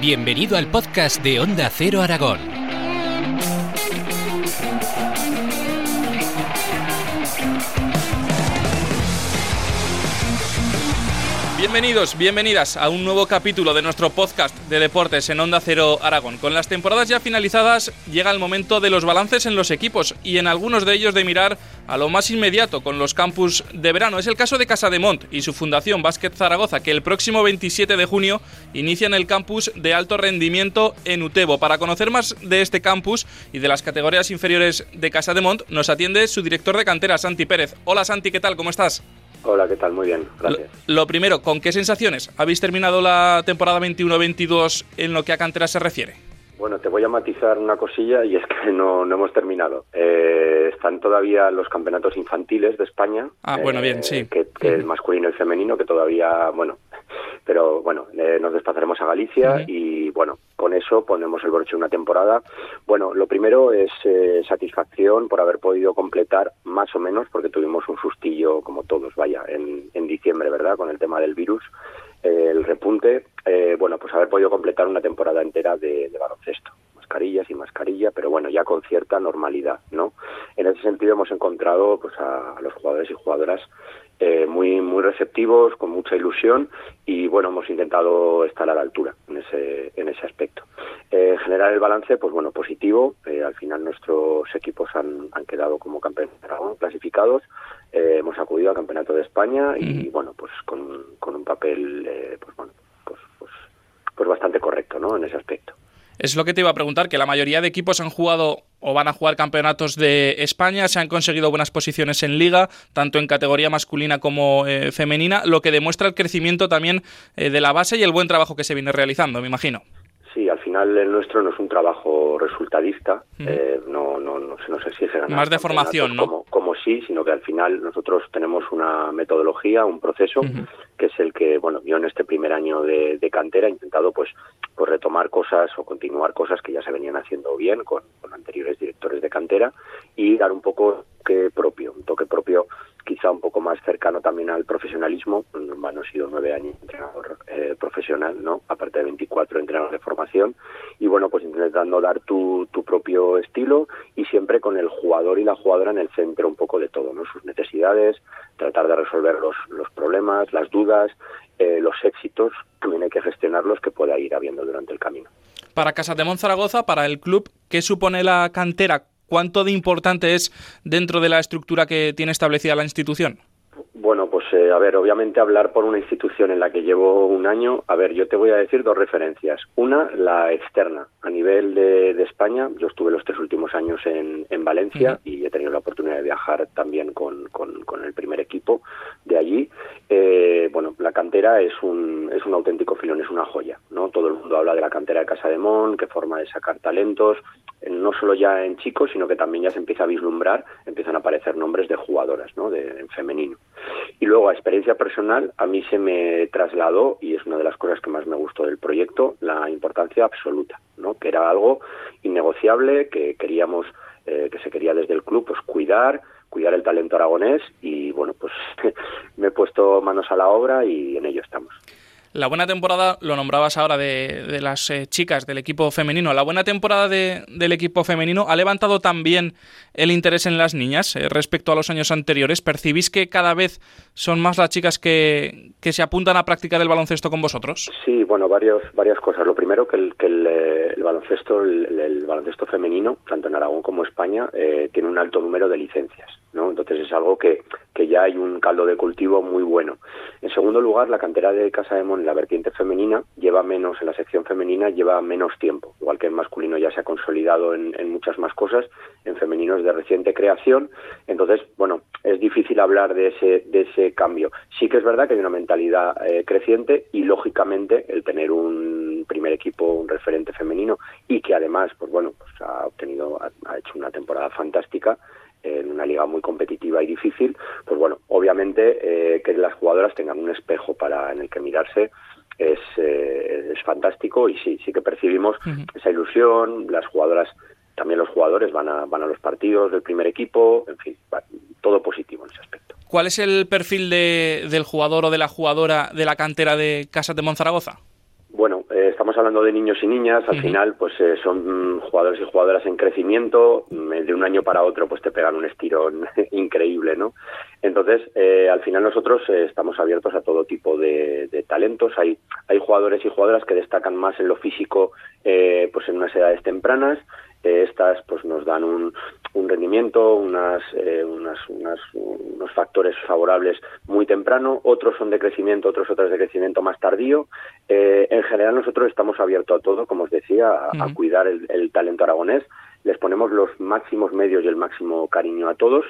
Bienvenido al podcast de Onda Cero Aragón. Bienvenidos, bienvenidas a un nuevo capítulo de nuestro podcast de deportes en Onda Cero Aragón. Con las temporadas ya finalizadas, llega el momento de los balances en los equipos y en algunos de ellos de mirar a lo más inmediato con los campus de verano. Es el caso de Casa de Mont y su fundación Básquet Zaragoza, que el próximo 27 de junio inician el campus de alto rendimiento en Utebo. Para conocer más de este campus y de las categorías inferiores de Casa de Mont, nos atiende su director de cantera, Santi Pérez. Hola Santi, ¿qué tal? ¿Cómo estás? Hola, ¿qué tal? Muy bien, gracias. Lo, primero, ¿con qué sensaciones habéis terminado la temporada 21-22 en lo que a cantera se refiere? Bueno, te voy a matizar una cosilla y es que no, no hemos terminado. Eh, están todavía los campeonatos infantiles de España. Ah, bueno, bien, sí. Eh, que, que el masculino y el femenino, que todavía, bueno, pero bueno, eh, nos desplazaremos a Galicia y bueno, con eso ponemos el broche una temporada. Bueno, lo primero es eh, satisfacción por haber podido completar más o menos, porque tuvimos un sustillo como todos, vaya, en, en diciembre, ¿verdad? Con el tema del virus, eh, el repunte, bueno, pues haber podido completar una temporada entera de, de baloncesto mascarillas y mascarilla, pero bueno, ya con cierta normalidad, ¿no? En ese sentido hemos encontrado pues a, los jugadores y jugadoras eh, muy muy receptivos, con mucha ilusión y bueno, hemos intentado estar a la altura en ese en ese aspecto. Eh, generar el balance, pues bueno, positivo. Eh, al final nuestros equipos han, han quedado como campeones clasificados. Eh, hemos acudido al campeonato de España y bueno, pues con, con un papel, eh, pues bueno, pues, pues pues bastante correcto, ¿no? En ese aspecto. Es lo que te iba a preguntar, que la mayoría de equipos han jugado o van a jugar campeonatos de España, se han conseguido buenas posiciones en liga, tanto en categoría masculina como eh, femenina, lo que demuestra el crecimiento también eh, de la base y el buen trabajo que se viene realizando, me imagino. Sí, al final el nuestro no es un trabajo resultadista, eh, no, no, no se nos exige ganar. Más de formación, ¿no? Como, como sí, sino que al final nosotros tenemos una metodología, un proceso, que es el que, bueno, yo en este primer año de, de cantera he intentado pues, pues retomar cosas o continuar cosas que ya se venían haciendo bien con anteriores directores de cantera y dar un poco toque propio, un toque propio quizá un poco más cercano también al profesionalismo. Bueno, he sido nueve años entrenador eh, profesional, ¿no? Aparte de 24 entrenador de formación. Y bueno, pues intentando dar tu, tu propio estilo y siempre con el jugador y la jugadora en el centro un poco de todo, ¿no? Sus necesidades, tratar de resolver los, los problemas, las dudas, eh, los éxitos, también hay que gestionarlos que pueda ir habiendo durante el camino. Para Casa de Monzaragoza, para el club, ¿qué supone la cantera ¿Cuánto de importante es dentro de la estructura que tiene establecida la institución? Bueno, pues eh, a ver, obviamente hablar por una institución en la que llevo un año, a ver, yo te voy a decir dos referencias. Una, la externa, a nivel de, de España, yo estuve los tres últimos años en, en Valencia y he tenido la oportunidad de viajar también con, con, con el primer equipo de allí. Eh, bueno, la cantera es un, es un auténtico filón, es una joya, ¿no? Todo el mundo habla de la cantera de Casa de Mon, que forma de sacar talentos, eh, no solo ya en chicos, sino que también ya se empieza a vislumbrar, empiezan a aparecer nombres de jugadoras, ¿no? De, en femenino. Y luego, a experiencia personal, a mí se me trasladó, y es una de las cosas que más me gustó del proyecto, la importancia absoluta, ¿no? Que era algo innegociable, que queríamos, eh, que se quería desde el club, pues cuidar, cuidar el talento aragonés y bueno, pues me he puesto manos a la obra y en ello estamos. La buena temporada, lo nombrabas ahora, de, de las eh, chicas del equipo femenino. La buena temporada de, del equipo femenino ha levantado también el interés en las niñas eh, respecto a los años anteriores. ¿Percibís que cada vez son más las chicas que, que se apuntan a practicar el baloncesto con vosotros? Sí, bueno, varios, varias cosas. Lo primero, que el, que el, eh, baloncesto, el, el, baloncesto femenino, tanto en Aragón como España, eh, tiene un alto número de licencias. ¿No? Entonces es algo que, ya hay un caldo de cultivo muy bueno. En segundo lugar, la cantera de Casa de Mon, la vertiente femenina, lleva menos, en la sección femenina, lleva menos tiempo. Igual que en masculino ya se ha consolidado en, en muchas más cosas, en femenino es de reciente creación. Entonces, bueno, es difícil hablar de ese, de ese cambio. Sí que es verdad que hay una mentalidad eh, creciente y, lógicamente, el tener un primer equipo, un referente femenino y que además, pues bueno, pues ha obtenido, ha hecho una temporada fantástica, en una liga muy competitiva y difícil, pues bueno, obviamente eh, que las jugadoras tengan un espejo para en el que mirarse es, eh, es fantástico y sí, sí que percibimos uh -huh. esa ilusión, las jugadoras, también los jugadores van a, van a los partidos del primer equipo, en fin, va, todo positivo en ese aspecto. ¿Cuál es el perfil de, del jugador o de la jugadora de la cantera de Casas de Monzaragoza? Eh, estamos hablando de niños y niñas, al final pues eh, son jugadores y jugadoras en crecimiento, mm, de un año para otro pues te pegan un estirón increíble, ¿no? Entonces, eh, al final nosotros estamos abiertos a todo tipo de, de, talentos, hay, hay jugadores y jugadoras que destacan más en lo físico pues en unas edades tempranas, estas pues nos dan un, un rendimiento, unas, eh, unas, unos factores favorables muy temprano, otros son de crecimiento, otros otros de crecimiento más tardío. Eh, en general nosotros estamos abiertos a todo, como os decía, a, cuidar el, talento aragonés. Les ponemos los máximos medios y el máximo cariño a todos.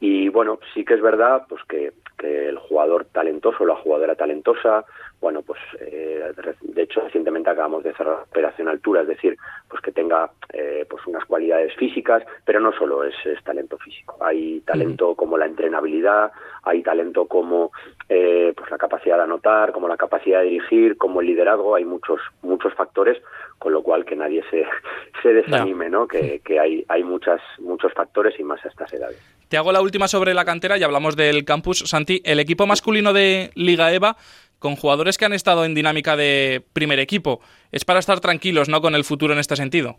Y bueno sí que es verdad pues que, que el jugador talentoso la jugadora talentosa bueno, pues eh, de hecho recientemente acabamos de cerrar operación altura, es decir, pues que tenga eh, pues unas cualidades físicas, pero no solo es, talento físico, hay talento como la entrenabilidad, hay talento como eh, pues la capacidad de anotar, como la capacidad de dirigir, como el liderazgo, hay muchos muchos factores, con lo cual que nadie se, se desanime, ¿no? Que, que hay hay muchas muchos factores y más a estas edades. Te hago la última sobre la cantera y hablamos del campus. Santi, el equipo masculino de Liga EVA con jugadores que han estado en dinámica de primer equipo. Es para estar tranquilos, ¿no?, con el futuro en este sentido.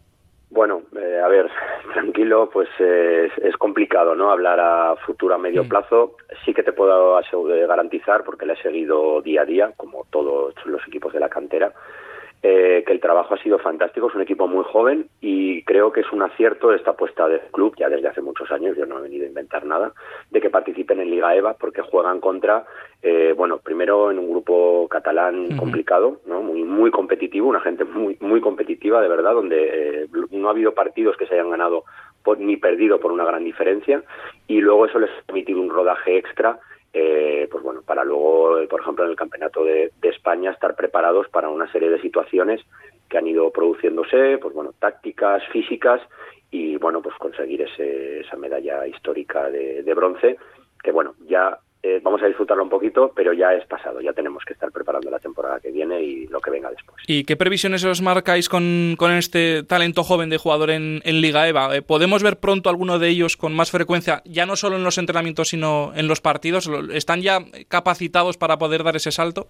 Bueno, eh, a ver, tranquilo, pues es, complicado, ¿no? Hablar a futuro a medio plazo. Sí que te puedo garantizar, porque le he seguido día a día, como todos los equipos de la cantera, eh, que el trabajo ha sido fantástico, es un equipo muy joven y creo que es un acierto esta apuesta del club, ya desde hace muchos años, yo no he venido a inventar nada, de que participen en Liga EVA porque juegan contra, eh, bueno, primero en un grupo catalán complicado, ¿no? muy muy competitivo, una gente muy muy competitiva de verdad, donde eh, no ha habido partidos que se hayan ganado ni perdido por una gran diferencia y luego eso les ha permitido un rodaje extra eh, pues bueno, para luego, por ejemplo, en el Campeonato de, España estar preparados para una serie de situaciones que han ido produciéndose, pues bueno, tácticas, físicas y bueno, pues conseguir ese, esa medalla histórica de, de bronce, que bueno, ya eh, vamos a disfrutarlo un poquito, pero ya es pasado, ya tenemos que estar preparando la temporada que viene y lo que venga después. ¿Y qué previsiones os marcáis con, con este talento joven de jugador en, en Liga EVA? Eh, ¿Podemos ver pronto alguno de ellos con más frecuencia, ya no solo en los entrenamientos, sino en los partidos? ¿Están ya capacitados para poder dar ese salto?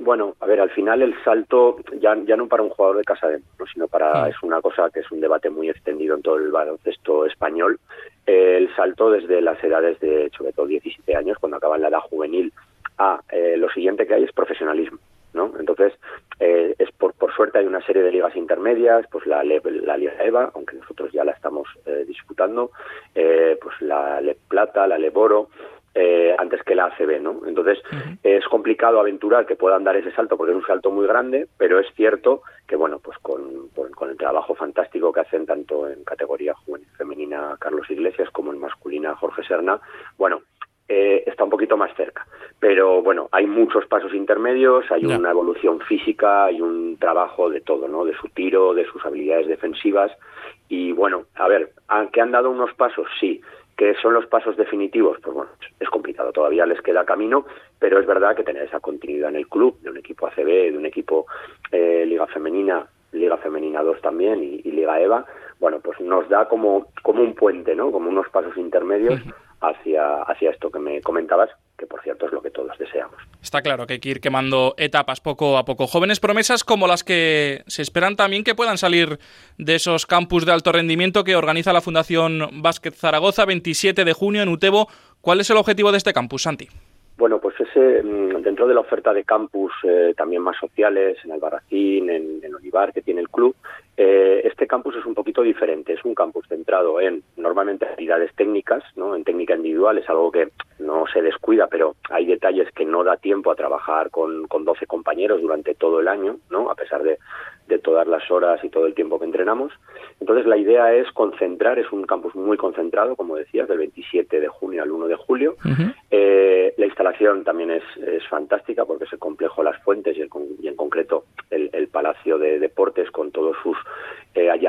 Bueno, a ver, al final el salto ya, ya no para un jugador de casa de ¿no? sino para es una cosa que es un debate muy extendido en todo el baloncesto español. El salto desde las edades de sobre todo 17 años, cuando acaban la edad juvenil, a eh, lo siguiente que hay es profesionalismo. ¿no? Entonces, eh, es por, por suerte hay una serie de ligas intermedias, pues la, la Liga EVA, aunque nosotros ya la estamos eh, disputando, pues la Le Plata, la Le Boro, eh, antes que la ACB, ¿no? Entonces es complicado aventurar que puedan dar ese salto porque es un salto muy grande, pero es cierto que bueno, pues con, con, el trabajo fantástico que hacen tanto en categoría juvenil femenina Carlos Iglesias como en masculina Jorge Serna, bueno, eh, está un poquito más cerca. Pero bueno, hay muchos pasos intermedios, hay una evolución física, hay un trabajo de todo, ¿no? De su tiro, de sus habilidades defensivas. Y bueno, a ver, aunque han dado unos pasos, sí, que son los pasos definitivos, pues bueno, es complicado, todavía les queda camino, pero es verdad que tener esa continuidad en el club, de un equipo ACB, de un equipo eh, Liga Femenina, Liga Femenina 2 también y, Liga EVA, bueno, pues nos da como, como un puente, ¿no? Como unos pasos intermedios hacia, hacia esto que me comentabas, que por cierto es lo que todos deseamos. Está claro que hay que ir quemando etapas poco a poco. Jóvenes promesas como las que se esperan también que puedan salir de esos campus de alto rendimiento que organiza la Fundación Básquet Zaragoza 27 de junio en Utebo. ¿Cuál es el objetivo de este campus, Santi? Bueno, pues ese, mm, dentro de la oferta de campus eh, también más sociales, en Albarracín, en, en Olivar, que tiene el club, eh, este campus es un poquito diferente. Es un campus centrado en normalmente actividades técnicas, ¿no? en técnica individual, es algo que no se descuida, pero hay detalles que no da tiempo a trabajar con, con 12 compañeros durante todo el año, ¿no? a pesar de, de todas las horas y todo el tiempo que entrenamos. Entonces la idea es concentrar, es un campus muy concentrado, como decías, del 27 de junio al 1 de julio. eh, la instalación también es, es, fantástica porque es el complejo Las Fuentes y, el, y en concreto el, el, Palacio de Deportes con todos sus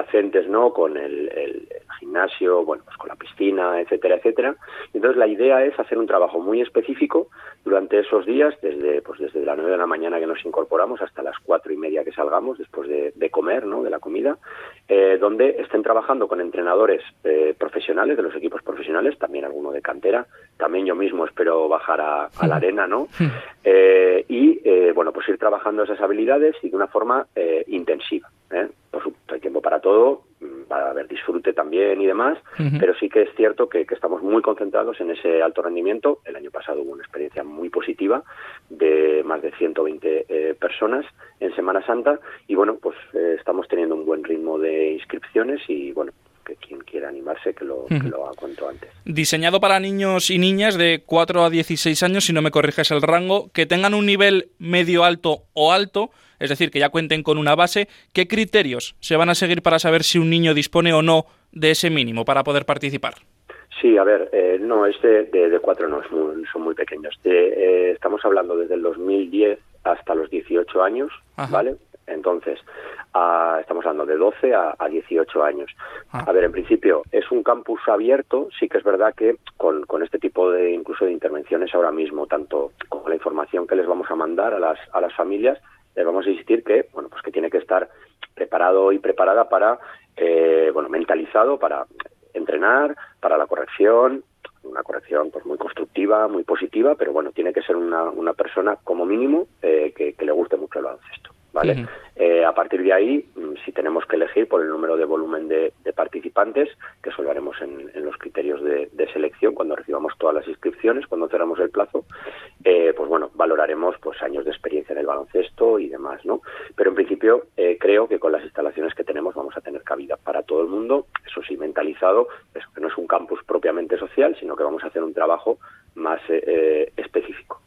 adyacentes, ¿no? Con el, el, gimnasio, bueno, pues con la piscina, etcétera, etcétera. Entonces la idea es hacer un trabajo muy específico durante esos días, desde, pues desde las 9 de la mañana que nos incorporamos hasta las cuatro y media que salgamos, después de, comer, ¿no? de la comida, eh, donde estén trabajando con entrenadores eh, profesionales, de los equipos profesionales, también alguno de cantera, también yo mismo espero bajar a, la arena, ¿no? Eh, y, bueno, pues ir trabajando esas habilidades y de una forma intensiva. Por supuesto, hay tiempo para todo, va a haber disfrute también y demás, pero sí que es cierto que, estamos muy concentrados en ese alto rendimiento. El año pasado hubo una experiencia muy positiva de más de 120 eh, personas en Semana Santa y bueno, pues eh, estamos teniendo un buen ritmo de inscripciones y bueno, que quien quiera animarse que lo, que lo haga cuanto antes. Diseñado para niños y niñas de 4 a 16 años, si no me corriges el rango, que tengan un nivel medio alto o alto, es decir, que ya cuenten con una base, ¿qué criterios se van a seguir para saber si un niño dispone o no de ese mínimo para poder participar? Sí, a ver, eh, no, este de, de cuatro no, son muy pequeños. Eh, estamos hablando desde el 2010 hasta los 18 años, ¿vale? Entonces, estamos hablando de 12 a, 18 años. Ah. A ver, en principio es un campus abierto, sí que es verdad que con, con, este tipo de incluso de intervenciones ahora mismo, tanto con la información que les vamos a mandar a las, a las familias, les vamos a insistir que bueno pues que tiene que estar preparado y preparada para eh, bueno mentalizado para entrenar para la corrección una corrección pues muy constructiva muy positiva pero bueno tiene que ser una, una persona como mínimo eh, que, que, le guste mucho el baloncesto ¿vale? Eh, a partir de ahí, si tenemos que elegir por el número de volumen de, participantes, que eso lo haremos en, los criterios de, selección cuando recibamos todas las inscripciones, cuando cerramos el plazo, eh, pues bueno, valoraremos pues años de experiencia en el baloncesto y demás, ¿no? Pero en principio eh, creo que con las instalaciones que tenemos vamos a tener cabida para todo el mundo, eso sí, mentalizado, eso que no es un campus propiamente social, sino que vamos a hacer un trabajo más específico.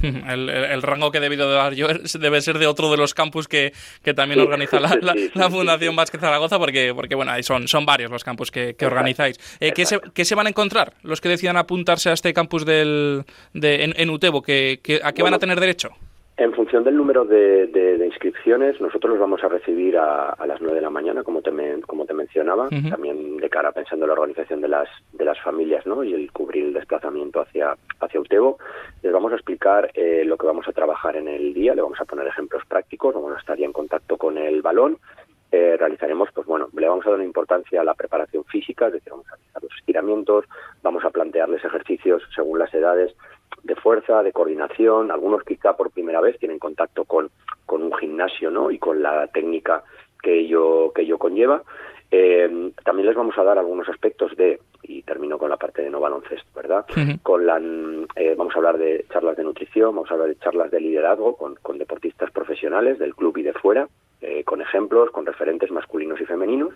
El, rango que he debido de dar yo debe ser de otro de los campus que, también organiza la, Fundación Vázquez Zaragoza, porque, porque bueno, son, son varios los campus que, organizáis. Eh, ¿qué, se, van a encontrar los que decidan apuntarse a este campus del, de, en, Utebo? ¿Que, ¿A qué van a tener derecho? En función del número de, inscripciones, nosotros los vamos a recibir a, las 9 de la mañana, como te, como te mencionaba, también de cara pensando en la organización de las, de las familias ¿no? y el cubrir el desplazamiento hacia, hacia Utebo. Les vamos a explicar eh, lo que vamos a trabajar en el día, le vamos a poner ejemplos prácticos, vamos a estar ya en contacto con el balón, eh, realizaremos, pues bueno, le vamos a dar una importancia a la preparación física, es decir, vamos a realizar los estiramientos, vamos a plantearles ejercicios según las edades de fuerza, de coordinación, algunos quizá por primera vez tienen contacto con, con un gimnasio ¿no? y con la técnica que ello, que ello conlleva. Eh, también les vamos a dar algunos aspectos de, y termino con la parte de no baloncesto, ¿verdad? Con la, eh, vamos a hablar de charlas de nutrición, vamos a hablar de charlas de liderazgo con, con deportistas profesionales del club y de fuera, eh, con ejemplos, con referentes masculinos y femeninos.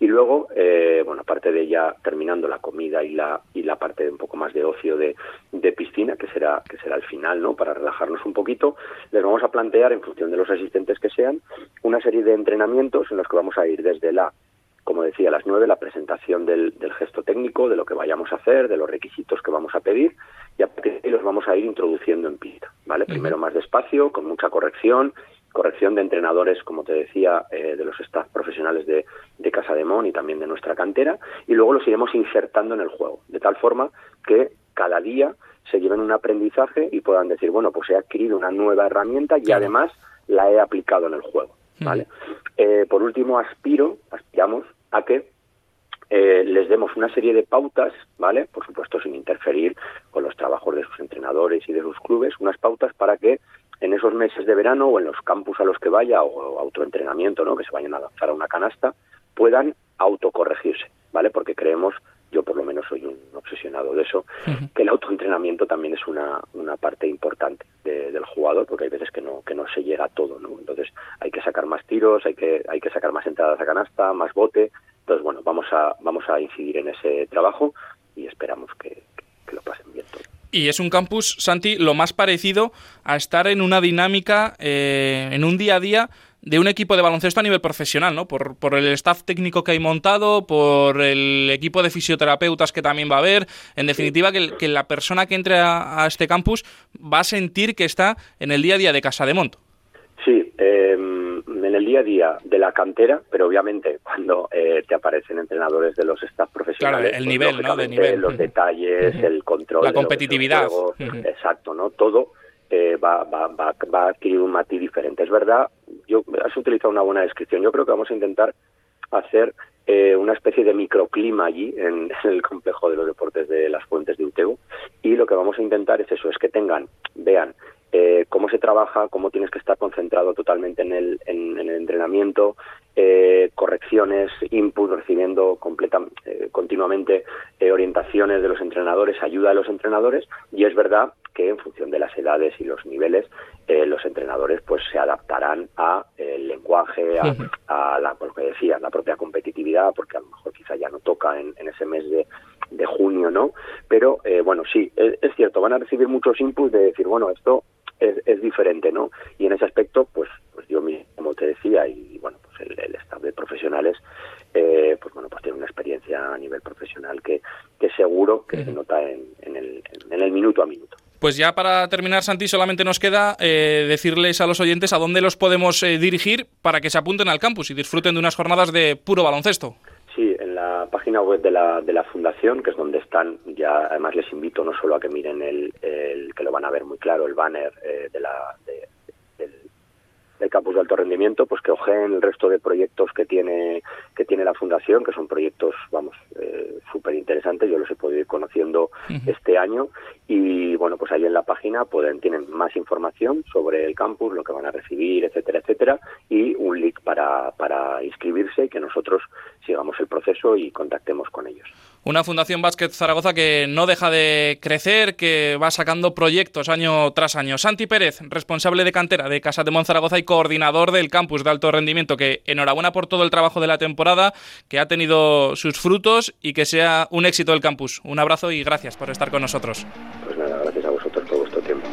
Y luego, eh, bueno, aparte de ya terminando la comida y la y la parte de un poco más de ocio de, de piscina, que será que será el final, ¿no? Para relajarnos un poquito, les vamos a plantear, en función de los asistentes que sean, una serie de entrenamientos en los que vamos a ir desde la como decía, a las nueve la presentación del, del, gesto técnico, de lo que vayamos a hacer, de los requisitos que vamos a pedir, y a partir de ahí los vamos a ir introduciendo en pista, ¿vale? Primero más despacio, con mucha corrección, corrección de entrenadores, como te decía, eh, de los staff profesionales de, de Casa de Mon y también de nuestra cantera, y luego los iremos insertando en el juego, de tal forma que cada día se lleven un aprendizaje y puedan decir, bueno, pues he adquirido una nueva herramienta y además la he aplicado en el juego, ¿vale? Eh, por último, aspiro, aspiramos a que eh, les demos una serie de pautas, ¿vale? Por supuesto, sin interferir con los trabajos de sus entrenadores y de sus clubes, unas pautas para que en esos meses de verano o en los campus a los que vaya o autoentrenamiento, ¿no? que se vayan a lanzar a una canasta, puedan autocorregirse, ¿vale? Porque creemos, yo por lo menos soy un obsesionado de eso, que el autoentrenamiento también es una, una parte importante del jugador, porque hay veces que no, que no se llega a todo, ¿no? Entonces hay que sacar más tiros, hay que, hay que sacar más entradas a canasta, más bote. Entonces, bueno, vamos a, vamos a incidir en ese trabajo y esperamos que, que lo pasen bien todos. Y es un campus, Santi, lo más parecido a estar en una dinámica, eh, en un día a día de un equipo de baloncesto a nivel profesional, ¿no? Por, por, el staff técnico que hay montado, por el equipo de fisioterapeutas que también va a haber. En definitiva, que, la persona que entre a, este campus va a sentir que está en el día a día de Casa de Monto. Sí, eh, en el día a día de la cantera, pero obviamente cuando eh, te aparecen entrenadores de los staff profesionales, claro, el pues, nivel, ¿no? De nivel. los detalles, el control, la competitividad, exacto, ¿no? Todo eh, va, va, va, va a adquirir un matiz diferente. Es verdad, yo has utilizado una buena descripción. Yo creo que vamos a intentar hacer eh, una especie de microclima allí en, el complejo de los deportes de las fuentes de Utego y lo que vamos a intentar es eso, es que tengan, vean eh, cómo se trabaja, cómo tienes que estar concentrado totalmente en el, en, el entrenamiento, eh, correcciones, input, recibiendo completa, continuamente orientaciones de los entrenadores, ayuda de los entrenadores y es verdad que en función de las edades y los niveles eh, los entrenadores pues se adaptarán a el lenguaje a, la lo que decía la propia competitividad porque a lo mejor quizá ya no toca en, ese mes de, de, junio no pero eh, bueno sí es, cierto van a recibir muchos inputs de decir bueno esto es, es diferente no y en ese aspecto pues pues yo mismo como te decía y bueno pues el, el staff de profesionales eh, pues bueno pues tiene una experiencia a nivel profesional que, que seguro que se nota en, en, el, en el minuto a minuto. Pues ya para terminar, Santi, solamente nos queda eh, decirles a los oyentes a dónde los podemos eh, dirigir para que se apunten al campus y disfruten de unas jornadas de puro baloncesto. La página web de la, de la fundación, que es donde están, ya además les invito no solo a que miren el, que lo van a ver muy claro, el banner eh, de la, del campus de alto rendimiento, pues que ojeen el resto de proyectos que tiene que tiene la fundación, que son proyectos, vamos, eh, súper interesantes. Yo los he podido ir conociendo este año y bueno, pues ahí en la página pueden tienen más información sobre el campus, lo que van a recibir, etcétera, etcétera, y un link para para inscribirse y que nosotros sigamos el proceso y contactemos con ellos. Una Fundación Básquet Zaragoza que no deja de crecer, que va sacando proyectos año tras año. Santi Pérez, responsable de cantera de Casa de Monzaragoza y coordinador del campus de alto rendimiento, que enhorabuena por todo el trabajo de la temporada, que ha tenido sus frutos y que sea un éxito el campus. Un abrazo y gracias por estar con nosotros. Pues nada, gracias a vosotros por vuestro tiempo.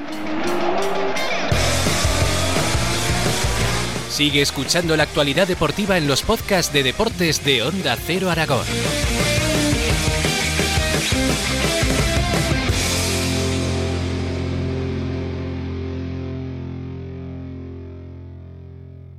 Sigue escuchando la actualidad deportiva en los podcasts de deportes de Onda Cero Aragón.